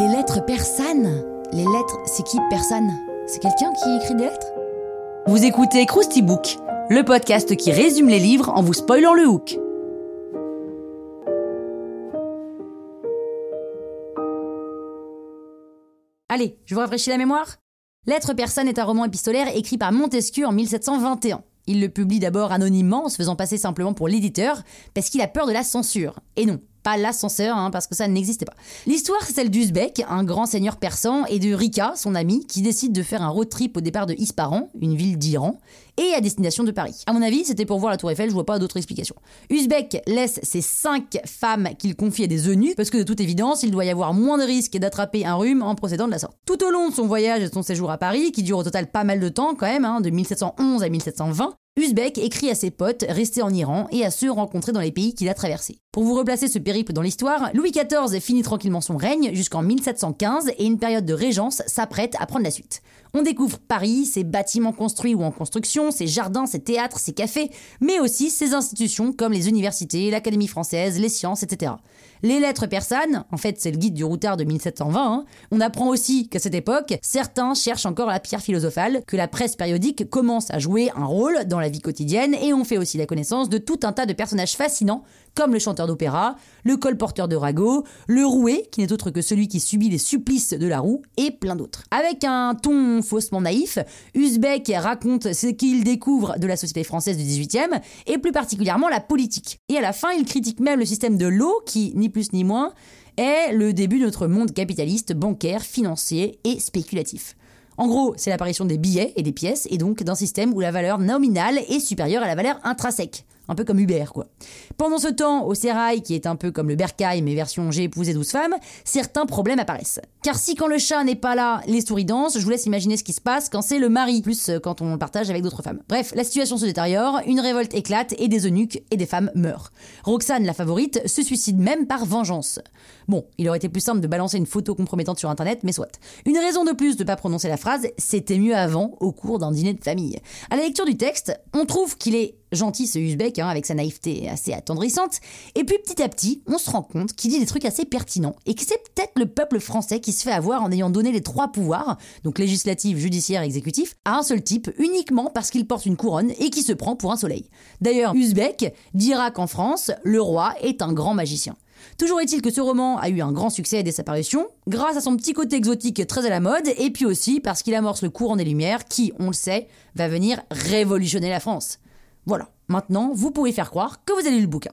Les lettres persanes Les lettres, c'est qui personne C'est quelqu'un qui écrit des lettres? Vous écoutez Krusty Book, le podcast qui résume les livres en vous spoilant le hook. Allez, je vous rafraîchis la mémoire Lettres persanes est un roman épistolaire écrit par Montesquieu en 1721. Il le publie d'abord anonymement en se faisant passer simplement pour l'éditeur parce qu'il a peur de la censure. Et non, pas l'ascenseur, hein, parce que ça n'existait pas. L'histoire, c'est celle d'Uzbek, un grand seigneur persan, et de Rika, son ami, qui décide de faire un road trip au départ de Ispahan, une ville d'Iran, et à destination de Paris. À mon avis, c'était pour voir la Tour Eiffel, je vois pas d'autre explication. Uzbek laisse ses cinq femmes qu'il confie à des eunuques, parce que de toute évidence, il doit y avoir moins de risques d'attraper un rhume en procédant de la sorte. Tout au long de son voyage et de son séjour à Paris, qui dure au total pas mal de temps quand même, hein, de 1711 à 1720, Uzbek écrit à ses potes restés en Iran et à ceux rencontrés dans les pays qu'il a traversés. Pour vous replacer ce périple dans l'histoire, Louis XIV finit tranquillement son règne jusqu'en 1715 et une période de régence s'apprête à prendre la suite. On découvre Paris, ses bâtiments construits ou en construction, ses jardins, ses théâtres, ses cafés, mais aussi ses institutions comme les universités, l'Académie française, les sciences, etc. Les lettres persanes, en fait c'est le guide du routard de 1720, hein. on apprend aussi qu'à cette époque, certains cherchent encore la pierre philosophale, que la presse périodique commence à jouer un rôle dans la vie quotidienne et on fait aussi la connaissance de tout un tas de personnages fascinants comme le chanteur d'opéra, le colporteur de ragots, le roué, qui n'est autre que celui qui subit les supplices de la roue, et plein d'autres. Avec un ton faussement naïf, Uzbek raconte ce qu'il découvre de la société française du 18e, et plus particulièrement la politique. Et à la fin, il critique même le système de l'eau, qui, ni plus ni moins, est le début de notre monde capitaliste, bancaire, financier et spéculatif. En gros, c'est l'apparition des billets et des pièces, et donc d'un système où la valeur nominale est supérieure à la valeur intrinsèque un peu comme Uber, quoi. Pendant ce temps, au Sérail, qui est un peu comme le Bercail, mais version j'ai épousé 12 femmes, certains problèmes apparaissent. Car si quand le chat n'est pas là, les souris dansent, je vous laisse imaginer ce qui se passe quand c'est le mari, plus euh, quand on le partage avec d'autres femmes. Bref, la situation se détériore, une révolte éclate et des eunuques et des femmes meurent. Roxane, la favorite, se suicide même par vengeance. Bon, il aurait été plus simple de balancer une photo compromettante sur internet, mais soit. Une raison de plus de pas prononcer la phrase, c'était mieux avant, au cours d'un dîner de famille. À la lecture du texte, on trouve qu'il est gentil ce Uzbek, hein, avec sa naïveté assez attendrissante, et puis petit à petit, on se rend compte qu'il dit des trucs assez pertinents, et que c'est peut-être le peuple français qui se fait avoir en ayant donné les trois pouvoirs, donc législatif, judiciaire, exécutif, à un seul type, uniquement parce qu'il porte une couronne et qui se prend pour un soleil. D'ailleurs, Uzbek dira qu'en France, le roi est un grand magicien. Toujours est-il que ce roman a eu un grand succès dès sa parution, grâce à son petit côté exotique très à la mode, et puis aussi parce qu'il amorce le courant des Lumières qui, on le sait, va venir révolutionner la France. Voilà, maintenant, vous pouvez faire croire que vous avez lu le bouquin.